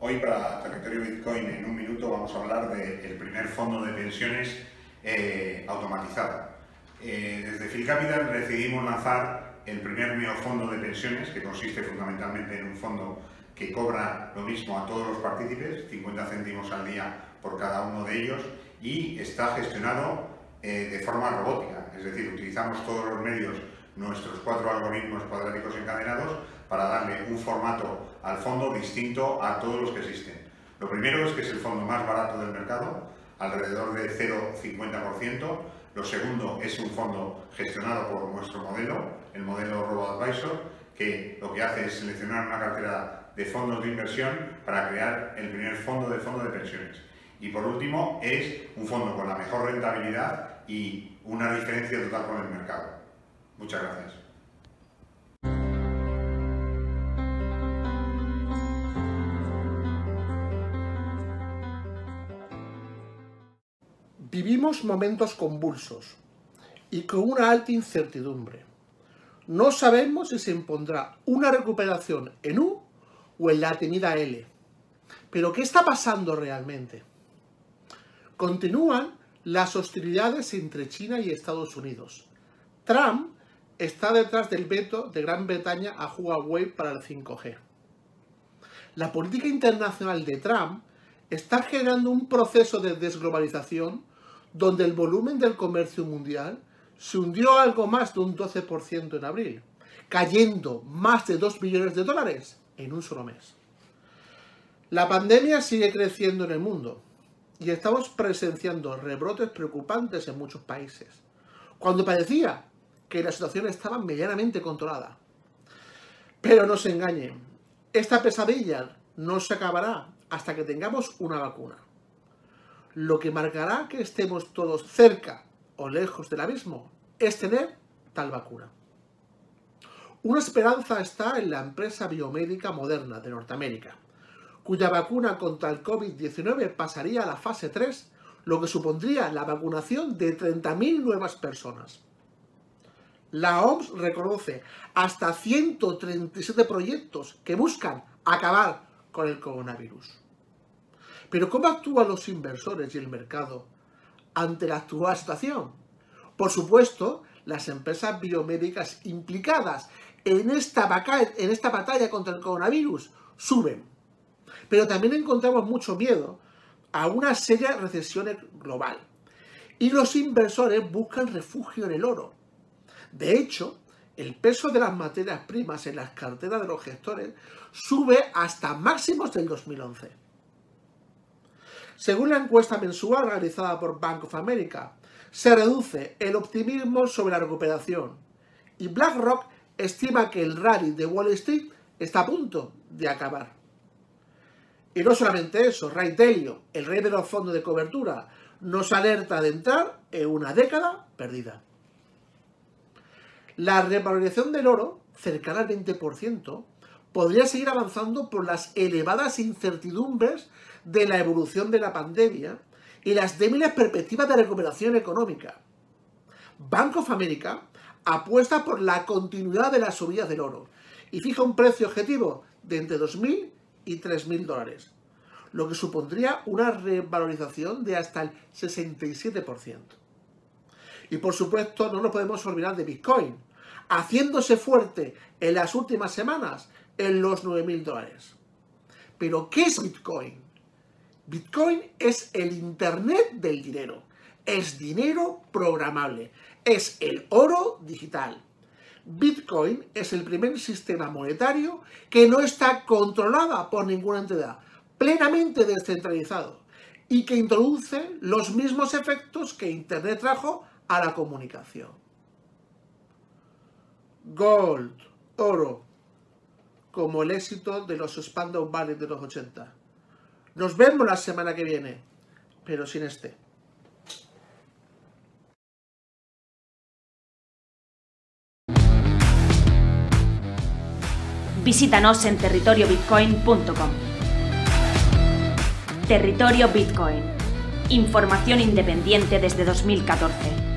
Hoy para Territorio Bitcoin en un minuto vamos a hablar del primer fondo de pensiones eh, automatizado. Eh, desde Phil Capital decidimos lanzar el primer neofondo de pensiones, que consiste fundamentalmente en un fondo que cobra lo mismo a todos los partícipes, 50 céntimos al día por cada uno de ellos, y está gestionado eh, de forma robótica, es decir, utilizamos todos los medios, nuestros cuatro algoritmos cuadráticos encadenados, para darle un formato al fondo distinto a todos los que existen. Lo primero es que es el fondo más barato del mercado, alrededor de 0,50%. Lo segundo es un fondo gestionado por nuestro modelo, el modelo RoboAdvisor, que lo que hace es seleccionar una cartera de fondos de inversión para crear el primer fondo de fondo de pensiones. Y por último, es un fondo con la mejor rentabilidad y una diferencia total con el mercado. Muchas gracias. Vivimos momentos convulsos y con una alta incertidumbre. No sabemos si se impondrá una recuperación en U o en la temida L. Pero ¿qué está pasando realmente? Continúan las hostilidades entre China y Estados Unidos. Trump está detrás del veto de Gran Bretaña a Huawei para el 5G. La política internacional de Trump está generando un proceso de desglobalización donde el volumen del comercio mundial se hundió algo más de un 12% en abril, cayendo más de 2 billones de dólares en un solo mes. La pandemia sigue creciendo en el mundo y estamos presenciando rebrotes preocupantes en muchos países, cuando parecía que la situación estaba medianamente controlada. Pero no se engañen, esta pesadilla no se acabará hasta que tengamos una vacuna lo que marcará que estemos todos cerca o lejos del abismo es tener tal vacuna. Una esperanza está en la empresa biomédica moderna de Norteamérica, cuya vacuna contra el COVID-19 pasaría a la fase 3, lo que supondría la vacunación de 30.000 nuevas personas. La OMS reconoce hasta 137 proyectos que buscan acabar con el coronavirus. Pero ¿cómo actúan los inversores y el mercado ante la actual situación? Por supuesto, las empresas biomédicas implicadas en esta, en esta batalla contra el coronavirus suben. Pero también encontramos mucho miedo a una seria recesión global. Y los inversores buscan refugio en el oro. De hecho, el peso de las materias primas en las carteras de los gestores sube hasta máximos del 2011. Según la encuesta mensual realizada por Bank of America, se reduce el optimismo sobre la recuperación y BlackRock estima que el rally de Wall Street está a punto de acabar. Y no solamente eso, Ray Dalio, el rey de los fondos de cobertura, nos alerta de entrar en una década perdida. La revalorización del oro, cercana al 20%, podría seguir avanzando por las elevadas incertidumbres de la evolución de la pandemia y las débiles perspectivas de recuperación económica. Bank of America apuesta por la continuidad de las subidas del oro y fija un precio objetivo de entre 2.000 y 3.000 dólares, lo que supondría una revalorización de hasta el 67%. Y por supuesto no nos podemos olvidar de Bitcoin, haciéndose fuerte en las últimas semanas en los 9.000 dólares. Pero, ¿qué es Bitcoin? Bitcoin es el Internet del dinero. Es dinero programable. Es el oro digital. Bitcoin es el primer sistema monetario que no está controlada por ninguna entidad. plenamente descentralizado y que introduce los mismos efectos que Internet trajo a la comunicación. Gold, oro, como el éxito de los Spandau Ballet de los 80. Nos vemos la semana que viene, pero sin este. Visítanos en territoriobitcoin.com. Territorio Bitcoin. Información independiente desde 2014.